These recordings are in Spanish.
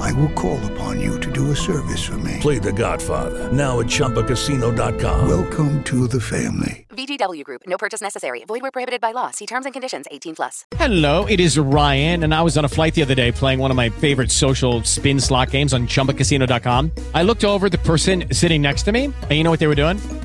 I will call upon you to do a service for me. Play The Godfather now at ChumbaCasino.com. Welcome to the family. VGW Group. No purchase necessary. Void where prohibited by law. See terms and conditions. 18 plus. Hello, it is Ryan, and I was on a flight the other day playing one of my favorite social spin slot games on ChumbaCasino.com. I looked over at the person sitting next to me, and you know what they were doing?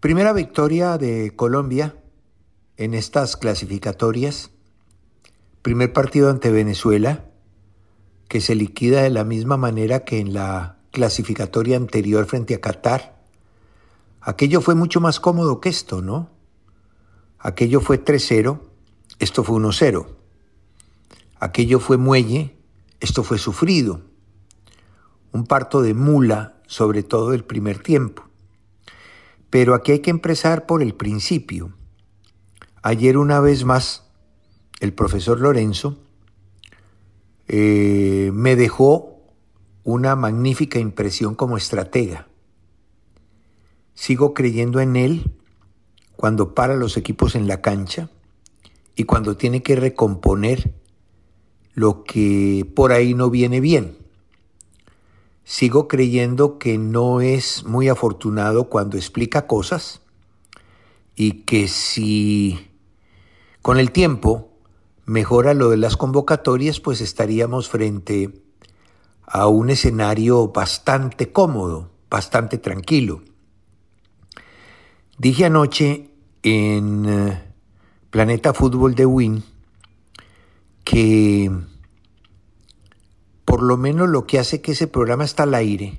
Primera victoria de Colombia en estas clasificatorias. Primer partido ante Venezuela, que se liquida de la misma manera que en la clasificatoria anterior frente a Qatar. Aquello fue mucho más cómodo que esto, ¿no? Aquello fue 3-0, esto fue 1-0. Aquello fue muelle, esto fue sufrido. Un parto de mula, sobre todo el primer tiempo. Pero aquí hay que empezar por el principio. Ayer una vez más, el profesor Lorenzo eh, me dejó una magnífica impresión como estratega. Sigo creyendo en él cuando para los equipos en la cancha y cuando tiene que recomponer lo que por ahí no viene bien. Sigo creyendo que no es muy afortunado cuando explica cosas y que si con el tiempo mejora lo de las convocatorias, pues estaríamos frente a un escenario bastante cómodo, bastante tranquilo. Dije anoche en eh, Planeta Fútbol de Win que por lo menos lo que hace que ese programa está al aire,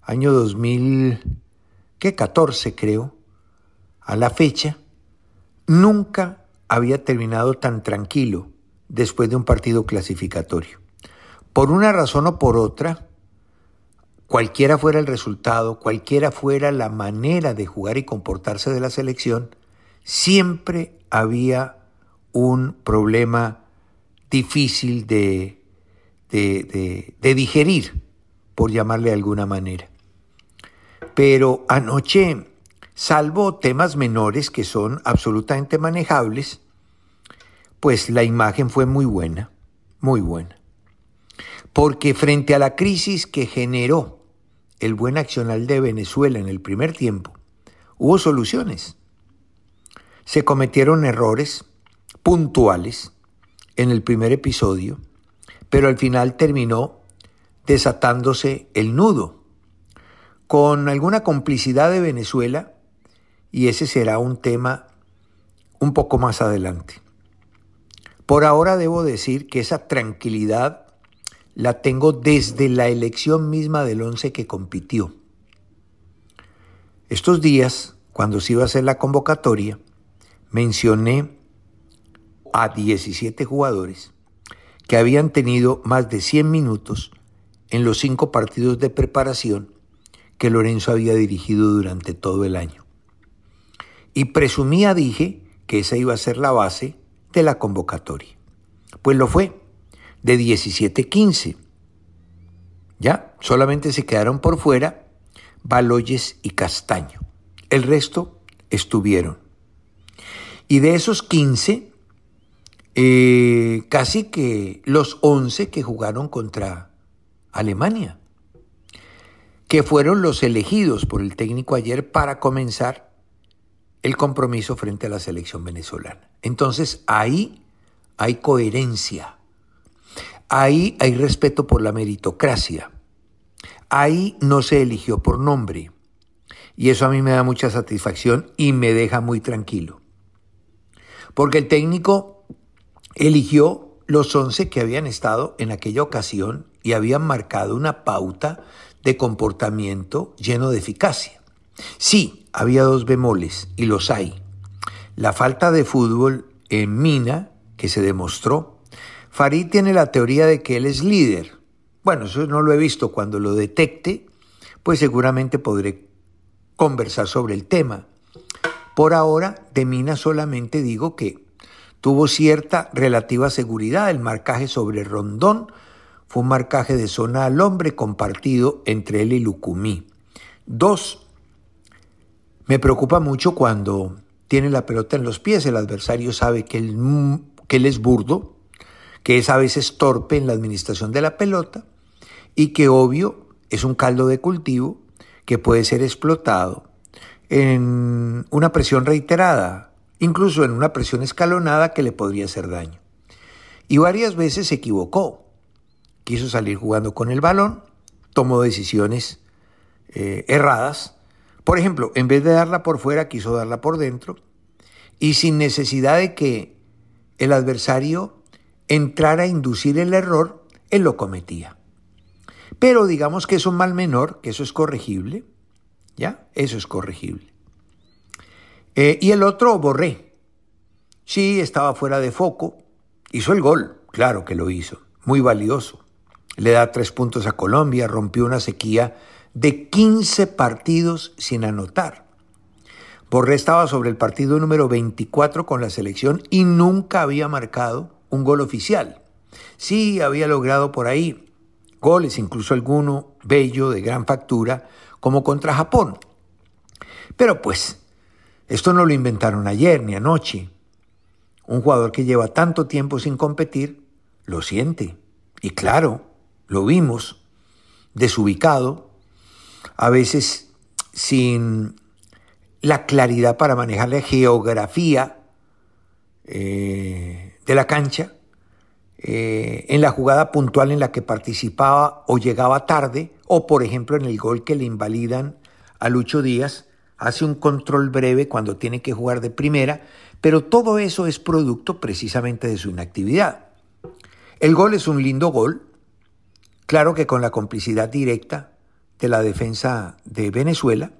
año 2014 creo, a la fecha, nunca había terminado tan tranquilo después de un partido clasificatorio. Por una razón o por otra, cualquiera fuera el resultado, cualquiera fuera la manera de jugar y comportarse de la selección, siempre había un problema difícil de, de, de, digerir, por llamarle de alguna manera. Pero anoche, salvo temas menores que son absolutamente manejables, pues la imagen fue muy buena, muy buena. Porque frente a la crisis que generó el buen accional de Venezuela en el primer tiempo, hubo soluciones. Se cometieron errores puntuales en el primer episodio, pero al final terminó desatándose el nudo, con alguna complicidad de Venezuela, y ese será un tema un poco más adelante. Por ahora debo decir que esa tranquilidad la tengo desde la elección misma del once que compitió. Estos días, cuando se iba a hacer la convocatoria, mencioné a 17 jugadores que habían tenido más de 100 minutos en los cinco partidos de preparación que Lorenzo había dirigido durante todo el año. Y presumía, dije, que esa iba a ser la base de la convocatoria. Pues lo fue, de 17-15. Ya, solamente se quedaron por fuera Baloyes y Castaño. El resto estuvieron. Y de esos 15, eh, casi que los 11 que jugaron contra Alemania, que fueron los elegidos por el técnico ayer para comenzar el compromiso frente a la selección venezolana. Entonces ahí hay coherencia, ahí hay respeto por la meritocracia, ahí no se eligió por nombre Y eso a mí me da mucha satisfacción y me deja muy tranquilo. Porque el técnico eligió los 11 que habían estado en aquella ocasión y habían marcado una pauta de comportamiento lleno de eficacia. Sí, había dos bemoles, y los hay. La falta de fútbol en Mina, que se demostró. Farid tiene la teoría de que él es líder. Bueno, eso no lo he visto. Cuando lo detecte, pues seguramente podré conversar sobre el tema. Por ahora, de Mina solamente digo que tuvo cierta relativa seguridad. El marcaje sobre Rondón fue un marcaje de zona al hombre compartido entre él y Lucumí. Dos, me preocupa mucho cuando tiene la pelota en los pies, el adversario sabe que él, que él es burdo, que es a veces torpe en la administración de la pelota y que obvio es un caldo de cultivo que puede ser explotado en una presión reiterada, incluso en una presión escalonada que le podría hacer daño. Y varias veces se equivocó. Quiso salir jugando con el balón, tomó decisiones eh, erradas por ejemplo, en vez de darla por fuera, quiso darla por dentro y sin necesidad de que el adversario entrara a inducir el error, él lo cometía. Pero digamos que es un mal menor, que eso es corregible, ¿ya? Eso es corregible. Eh, y el otro, Borré. Sí, estaba fuera de foco, hizo el gol, claro que lo hizo, muy valioso. Le da tres puntos a Colombia, rompió una sequía de 15 partidos sin anotar. Borré estaba sobre el partido número 24 con la selección y nunca había marcado un gol oficial. Sí, había logrado por ahí goles, incluso alguno bello, de gran factura, como contra Japón. Pero pues, esto no lo inventaron ayer ni anoche. Un jugador que lleva tanto tiempo sin competir, lo siente. Y claro, lo vimos, desubicado, a veces sin la claridad para manejar la geografía eh, de la cancha, eh, en la jugada puntual en la que participaba o llegaba tarde, o por ejemplo en el gol que le invalidan a Lucho Díaz, hace un control breve cuando tiene que jugar de primera, pero todo eso es producto precisamente de su inactividad. El gol es un lindo gol, claro que con la complicidad directa de la defensa de Venezuela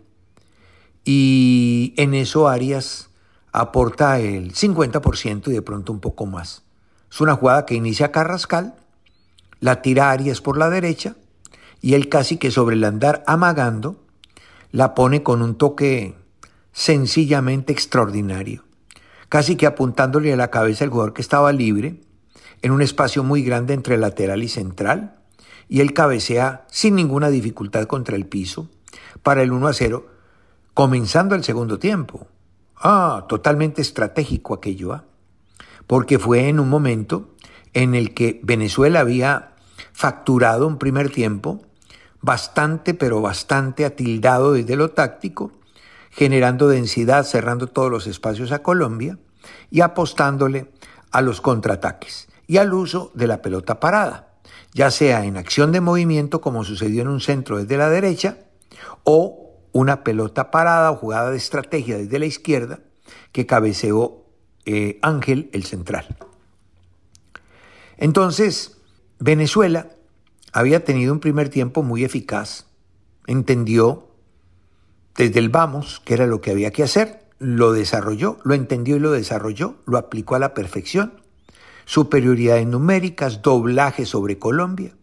y en eso Arias aporta el 50% y de pronto un poco más. Es una jugada que inicia Carrascal, la tira Arias por la derecha y él casi que sobre el andar amagando la pone con un toque sencillamente extraordinario, casi que apuntándole a la cabeza al jugador que estaba libre en un espacio muy grande entre lateral y central y él cabecea sin ninguna dificultad contra el piso para el 1 a 0, comenzando el segundo tiempo. Ah, totalmente estratégico aquello, ¿ah? porque fue en un momento en el que Venezuela había facturado un primer tiempo bastante, pero bastante atildado desde lo táctico, generando densidad, cerrando todos los espacios a Colombia y apostándole a los contraataques y al uso de la pelota parada ya sea en acción de movimiento como sucedió en un centro desde la derecha, o una pelota parada o jugada de estrategia desde la izquierda que cabeceó eh, Ángel, el central. Entonces, Venezuela había tenido un primer tiempo muy eficaz, entendió desde el vamos que era lo que había que hacer, lo desarrolló, lo entendió y lo desarrolló, lo aplicó a la perfección superioridad en numéricas, doblaje sobre Colombia.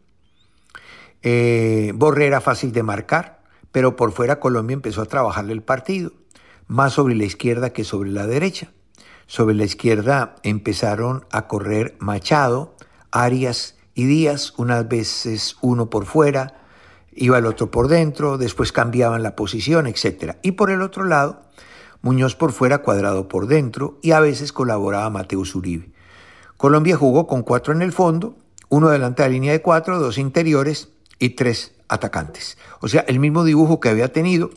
Eh, Borrera fácil de marcar, pero por fuera Colombia empezó a trabajarle el partido, más sobre la izquierda que sobre la derecha. Sobre la izquierda empezaron a correr Machado, Arias y Díaz, unas veces uno por fuera, iba el otro por dentro, después cambiaban la posición, etc. Y por el otro lado, Muñoz por fuera, Cuadrado por dentro, y a veces colaboraba Mateus Uribe. Colombia jugó con cuatro en el fondo, uno delante de la línea de cuatro, dos interiores y tres atacantes. O sea, el mismo dibujo que había tenido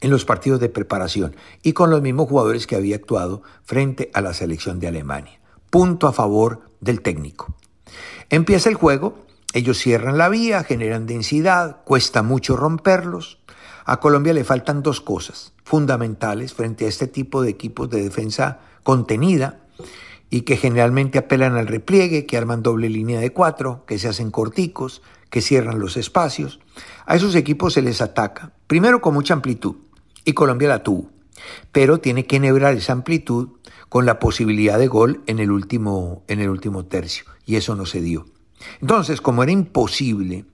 en los partidos de preparación y con los mismos jugadores que había actuado frente a la selección de Alemania. Punto a favor del técnico. Empieza el juego, ellos cierran la vía, generan densidad, cuesta mucho romperlos. A Colombia le faltan dos cosas fundamentales frente a este tipo de equipos de defensa contenida y que generalmente apelan al repliegue, que arman doble línea de cuatro, que se hacen corticos, que cierran los espacios. A esos equipos se les ataca, primero con mucha amplitud, y Colombia la tuvo, pero tiene que enhebrar esa amplitud con la posibilidad de gol en el último, en el último tercio, y eso no se dio. Entonces, como era imposible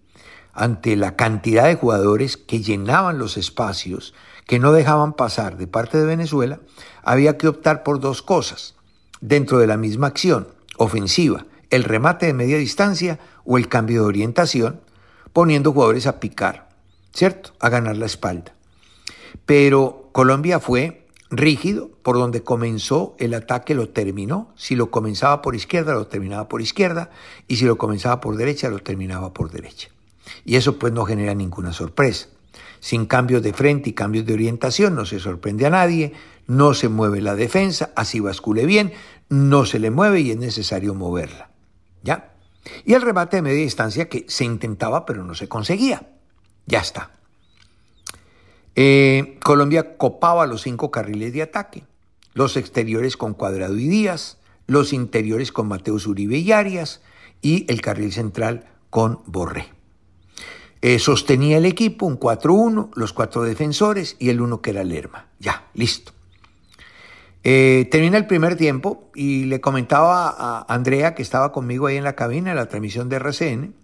ante la cantidad de jugadores que llenaban los espacios, que no dejaban pasar de parte de Venezuela, había que optar por dos cosas dentro de la misma acción ofensiva, el remate de media distancia o el cambio de orientación, poniendo jugadores a picar, ¿cierto? A ganar la espalda. Pero Colombia fue rígido, por donde comenzó el ataque lo terminó, si lo comenzaba por izquierda lo terminaba por izquierda y si lo comenzaba por derecha lo terminaba por derecha. Y eso pues no genera ninguna sorpresa. Sin cambios de frente y cambios de orientación no se sorprende a nadie, no se mueve la defensa, así bascule bien, no se le mueve y es necesario moverla. ¿Ya? Y el remate de media distancia que se intentaba pero no se conseguía. Ya está. Eh, Colombia copaba los cinco carriles de ataque, los exteriores con Cuadrado y Díaz, los interiores con Mateus Uribe y Arias y el carril central con Borré. Eh, sostenía el equipo un 4-1, los cuatro defensores y el uno que era Lerma. Ya, listo. Eh, termina el primer tiempo y le comentaba a Andrea que estaba conmigo ahí en la cabina en la transmisión de RCN,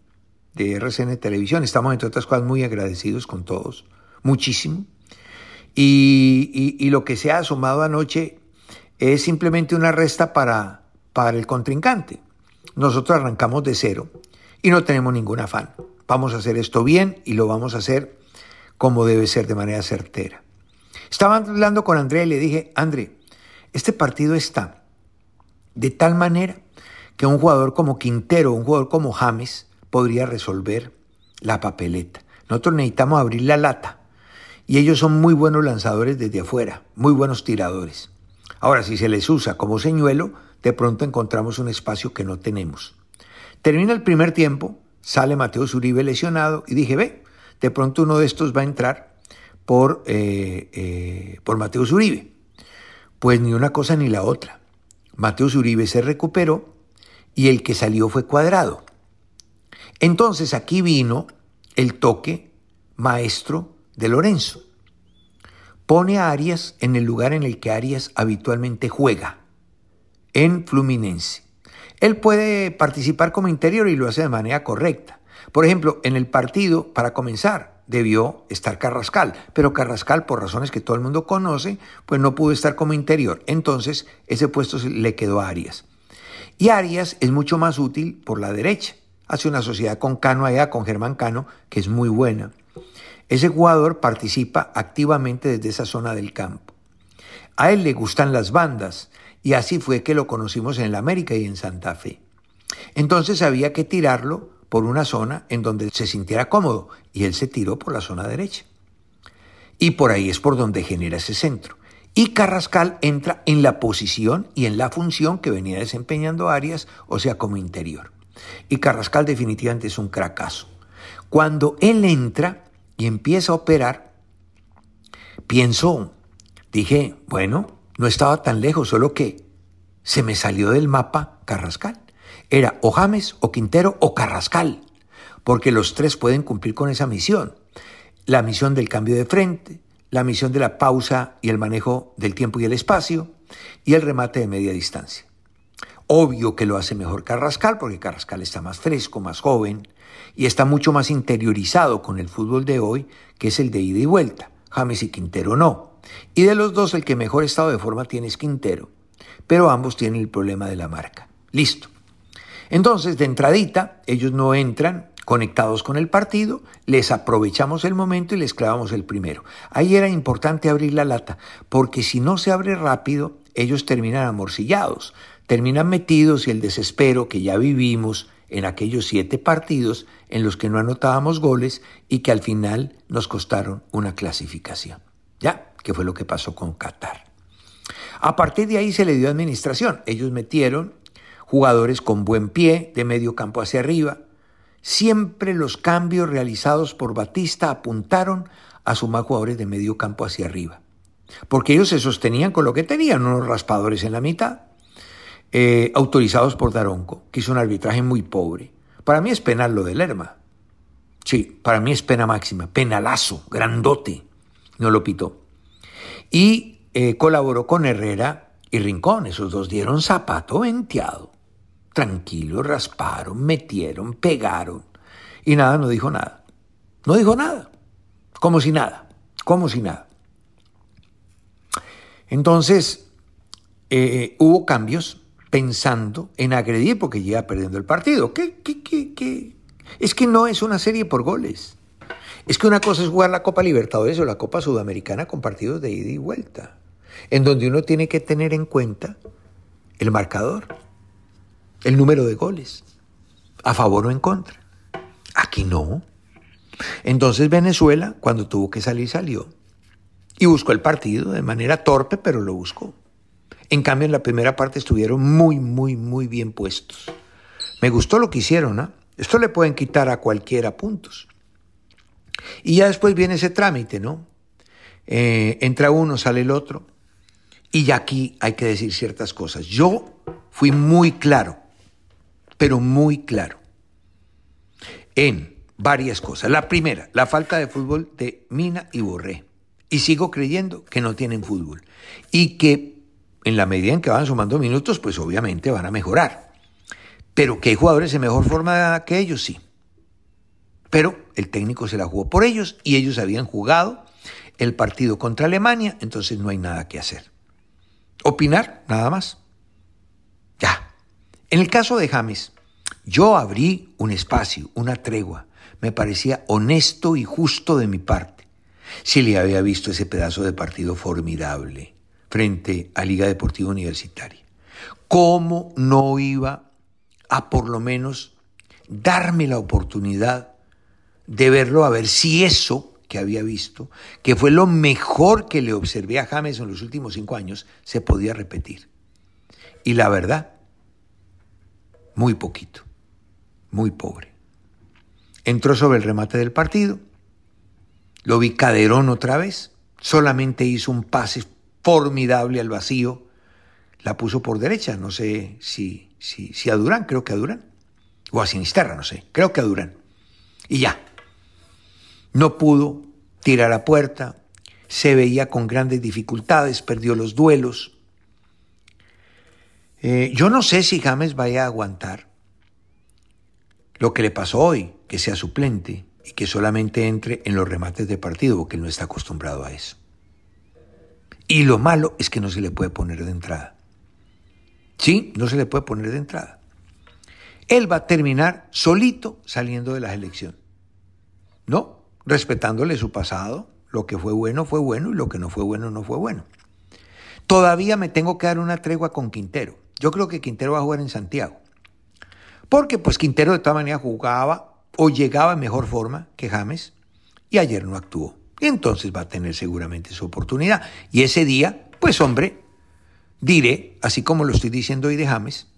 de RCN Televisión. Estamos, entre otras cosas, muy agradecidos con todos muchísimo. Y, lo que se ha asomado anoche es simplemente una resta para, para el contrincante. Nosotros arrancamos de cero y no tenemos ningún afán. Vamos a hacer esto bien y lo vamos a hacer como debe ser, de manera certera. Estaba hablando con André y le dije, André, este partido está de tal manera que un jugador como Quintero, un jugador como James, podría resolver la papeleta. Nosotros necesitamos abrir la lata y ellos son muy buenos lanzadores desde afuera, muy buenos tiradores. Ahora, si se les usa como señuelo, de pronto encontramos un espacio que no tenemos. Termina el primer tiempo, sale Mateo Zuribe lesionado y dije, ve, de pronto uno de estos va a entrar por, eh, eh, por Mateo Zuribe. Pues ni una cosa ni la otra. Mateo Zuribe se recuperó y el que salió fue cuadrado. Entonces aquí vino el toque maestro de Lorenzo. Pone a Arias en el lugar en el que Arias habitualmente juega, en Fluminense. Él puede participar como interior y lo hace de manera correcta. Por ejemplo, en el partido, para comenzar, debió estar Carrascal, pero Carrascal, por razones que todo el mundo conoce, pues no pudo estar como interior. Entonces, ese puesto le quedó a Arias. Y Arias es mucho más útil por la derecha. Hace una sociedad con Cano allá, con Germán Cano, que es muy buena. Ese jugador participa activamente desde esa zona del campo. A él le gustan las bandas y así fue que lo conocimos en el América y en Santa Fe. Entonces había que tirarlo por una zona en donde se sintiera cómodo y él se tiró por la zona derecha. Y por ahí es por donde genera ese centro. Y Carrascal entra en la posición y en la función que venía desempeñando Arias, o sea, como interior. Y Carrascal definitivamente es un cracazo. Cuando él entra, y empieza a operar, pienso, dije, bueno, no estaba tan lejos, solo que se me salió del mapa Carrascal. Era o James, o Quintero, o Carrascal, porque los tres pueden cumplir con esa misión. La misión del cambio de frente, la misión de la pausa y el manejo del tiempo y el espacio, y el remate de media distancia. Obvio que lo hace mejor Carrascal, porque Carrascal está más fresco, más joven, y está mucho más interiorizado con el fútbol de hoy, que es el de ida y vuelta. James y Quintero no. Y de los dos, el que mejor estado de forma tiene es Quintero. Pero ambos tienen el problema de la marca. Listo. Entonces, de entradita, ellos no entran conectados con el partido, les aprovechamos el momento y les clavamos el primero. Ahí era importante abrir la lata, porque si no se abre rápido, ellos terminan amorcillados, terminan metidos y el desespero que ya vivimos en aquellos siete partidos en los que no anotábamos goles y que al final nos costaron una clasificación. ¿Ya? ¿Qué fue lo que pasó con Qatar? A partir de ahí se le dio administración. Ellos metieron jugadores con buen pie, de medio campo hacia arriba, siempre los cambios realizados por Batista apuntaron a sumar jugadores de medio campo hacia arriba. Porque ellos se sostenían con lo que tenían, unos raspadores en la mitad, eh, autorizados por Daronco, que hizo un arbitraje muy pobre. Para mí es penal lo de Lerma. Sí, para mí es pena máxima, penalazo, grandote. No lo pitó. Y eh, colaboró con Herrera y Rincón. Esos dos dieron zapato venteado. Tranquilo, rasparon, metieron, pegaron. Y nada, no dijo nada. No dijo nada. Como si nada. Como si nada. Entonces, eh, hubo cambios pensando en agredir porque llega perdiendo el partido. ¿Qué, qué, qué, qué? Es que no es una serie por goles. Es que una cosa es jugar la Copa Libertadores o la Copa Sudamericana con partidos de ida y vuelta, en donde uno tiene que tener en cuenta el marcador, el número de goles, a favor o en contra. Aquí no. Entonces Venezuela, cuando tuvo que salir, salió. Y buscó el partido de manera torpe, pero lo buscó. En cambio, en la primera parte estuvieron muy, muy, muy bien puestos. Me gustó lo que hicieron, ¿ah? Esto le pueden quitar a cualquiera puntos. Y ya después viene ese trámite, ¿no? Eh, entra uno, sale el otro. Y ya aquí hay que decir ciertas cosas. Yo fui muy claro, pero muy claro, en varias cosas. La primera, la falta de fútbol de Mina y Borré. Y sigo creyendo que no tienen fútbol. Y que en la medida en que van sumando minutos, pues obviamente van a mejorar. Pero que hay jugadores en mejor forma que ellos, sí. Pero el técnico se la jugó por ellos y ellos habían jugado el partido contra Alemania, entonces no hay nada que hacer. Opinar, nada más. Ya. En el caso de James, yo abrí un espacio, una tregua. Me parecía honesto y justo de mi parte. Si le había visto ese pedazo de partido formidable frente a Liga Deportiva Universitaria. ¿Cómo no iba a por lo menos darme la oportunidad de verlo, a ver si eso que había visto, que fue lo mejor que le observé a James en los últimos cinco años, se podía repetir. Y la verdad, muy poquito, muy pobre. Entró sobre el remate del partido, lo vi caderón otra vez, solamente hizo un pase formidable al vacío, la puso por derecha, no sé si si, a Durán, creo que a Durán, o a Sinisterra, no sé, creo que a Durán. Y ya, no pudo tirar a puerta, se veía con grandes dificultades, perdió los duelos. Eh, yo no sé si James vaya a aguantar lo que le pasó hoy, que sea suplente y que solamente entre en los remates de partido, porque él no está acostumbrado a eso. Y lo malo es que no se le puede poner de entrada. Sí, no se le puede poner de entrada. Él va a terminar solito saliendo de la elección. No, respetándole su pasado, lo que fue bueno fue bueno y lo que no fue bueno no fue bueno. Todavía me tengo que dar una tregua con Quintero. Yo creo que Quintero va a jugar en Santiago. Porque pues Quintero de todas maneras jugaba o llegaba en mejor forma que James y ayer no actuó. Entonces va a tener seguramente su oportunidad. Y ese día, pues hombre, diré, así como lo estoy diciendo hoy de James,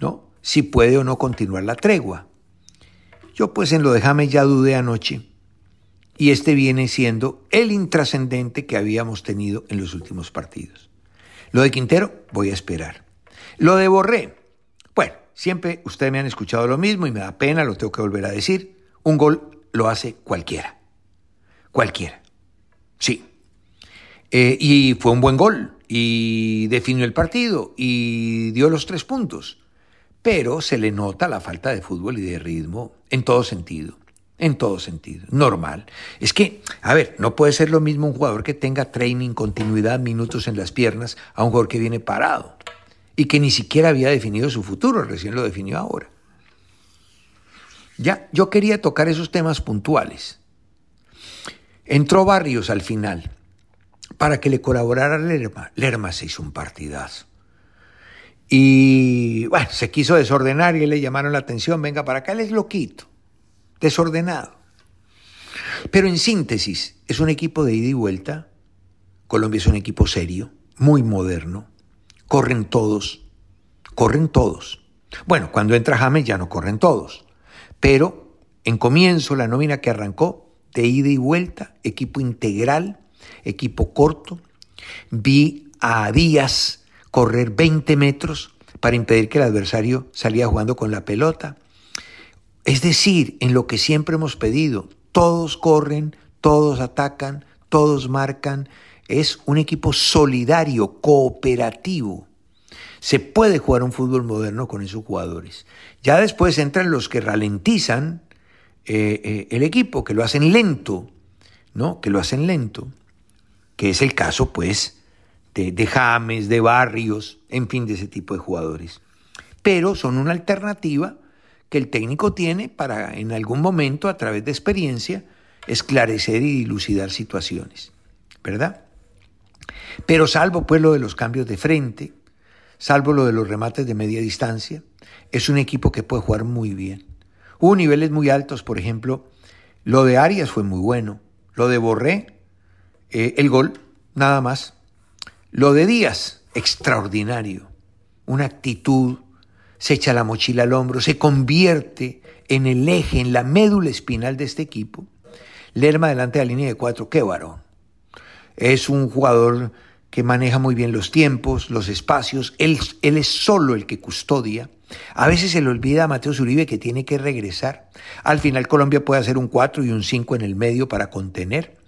¿no? si puede o no continuar la tregua. Yo pues en lo de James ya dudé anoche y este viene siendo el intrascendente que habíamos tenido en los últimos partidos. Lo de Quintero voy a esperar. Lo de Borré, bueno, siempre ustedes me han escuchado lo mismo y me da pena, lo tengo que volver a decir. Un gol lo hace cualquiera. Cualquiera. Sí. Eh, y fue un buen gol y definió el partido y dio los tres puntos. Pero se le nota la falta de fútbol y de ritmo en todo sentido. En todo sentido. Normal. Es que, a ver, no puede ser lo mismo un jugador que tenga training, continuidad, minutos en las piernas, a un jugador que viene parado y que ni siquiera había definido su futuro, recién lo definió ahora. Ya, yo quería tocar esos temas puntuales. Entró Barrios al final para que le colaborara Lerma. Lerma se hizo un partidazo. Y bueno, se quiso desordenar y le llamaron la atención, venga para acá, él es loquito, desordenado. Pero en síntesis, es un equipo de ida y vuelta. Colombia es un equipo serio, muy moderno. Corren todos, corren todos. Bueno, cuando entra James ya no corren todos, Pero en comienzo, la nómina que arrancó, de ida y vuelta, equipo integral, equipo corto, vi a Díaz correr 20 metros para impedir que el adversario saliera jugando con la pelota. Es decir, en lo que siempre hemos pedido, todos corren, todos atacan, todos marcan. Es un equipo solidario, cooperativo. Se puede jugar un fútbol moderno con esos jugadores. Ya después entran los que ralentizan eh, eh, el equipo, que lo hacen lento, ¿no? Que lo hacen lento, que es el caso, pues, de, de James, de Barrios, en fin, de ese tipo de jugadores. Pero son una alternativa que el técnico tiene para, en algún momento, a través de experiencia, esclarecer y dilucidar situaciones, ¿verdad? Pero salvo pues lo de los cambios de frente, salvo lo de los remates de media distancia, es un equipo que puede jugar muy bien. Hubo niveles muy altos, por ejemplo, lo de Arias fue muy bueno, lo de Borré, eh, el gol, nada más. Lo de Díaz, extraordinario, una actitud, se echa la mochila al hombro, se convierte en el eje, en la médula espinal de este equipo Lerma delante de la línea de cuatro, qué varón. Es un jugador que maneja muy bien los tiempos, los espacios, él, él es solo el que custodia. A veces se le olvida a Mateo Zuribe que tiene que regresar. Al final Colombia puede hacer un 4 y un 5 en el medio para contener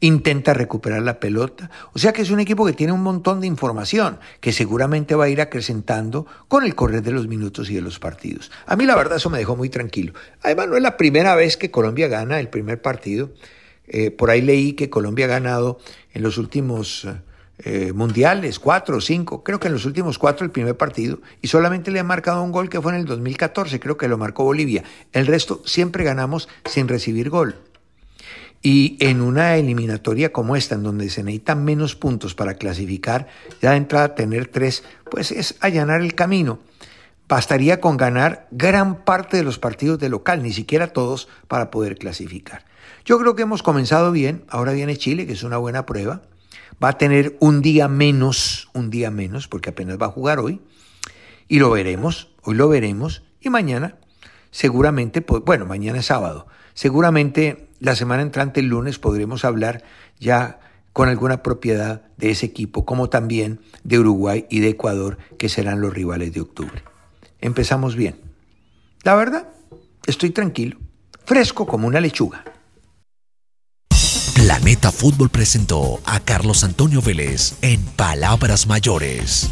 intenta recuperar la pelota. O sea que es un equipo que tiene un montón de información que seguramente va a ir acrecentando con el correr de los minutos y de los partidos. A mí la verdad eso me dejó muy tranquilo. Además no es la primera vez que Colombia gana el primer partido. Eh, por ahí leí que Colombia ha ganado en los últimos eh, mundiales, cuatro o cinco, creo que en los últimos cuatro el primer partido, y solamente le ha marcado un gol que fue en el 2014, creo que lo marcó Bolivia. El resto siempre ganamos sin recibir gol. Y en una eliminatoria como esta, en donde se necesitan menos puntos para clasificar, ya de entrada tener tres, pues es allanar el camino. Bastaría con ganar gran parte de los partidos de local, ni siquiera todos, para poder clasificar. Yo creo que hemos comenzado bien, ahora viene Chile, que es una buena prueba. Va a tener un día menos, un día menos, porque apenas va a jugar hoy. Y lo veremos, hoy lo veremos, y mañana seguramente, bueno, mañana es sábado, seguramente la semana entrante, el lunes, podremos hablar ya con alguna propiedad de ese equipo, como también de Uruguay y de Ecuador, que serán los rivales de octubre. Empezamos bien. La verdad, estoy tranquilo, fresco como una lechuga. Planeta Fútbol presentó a Carlos Antonio Vélez en Palabras Mayores.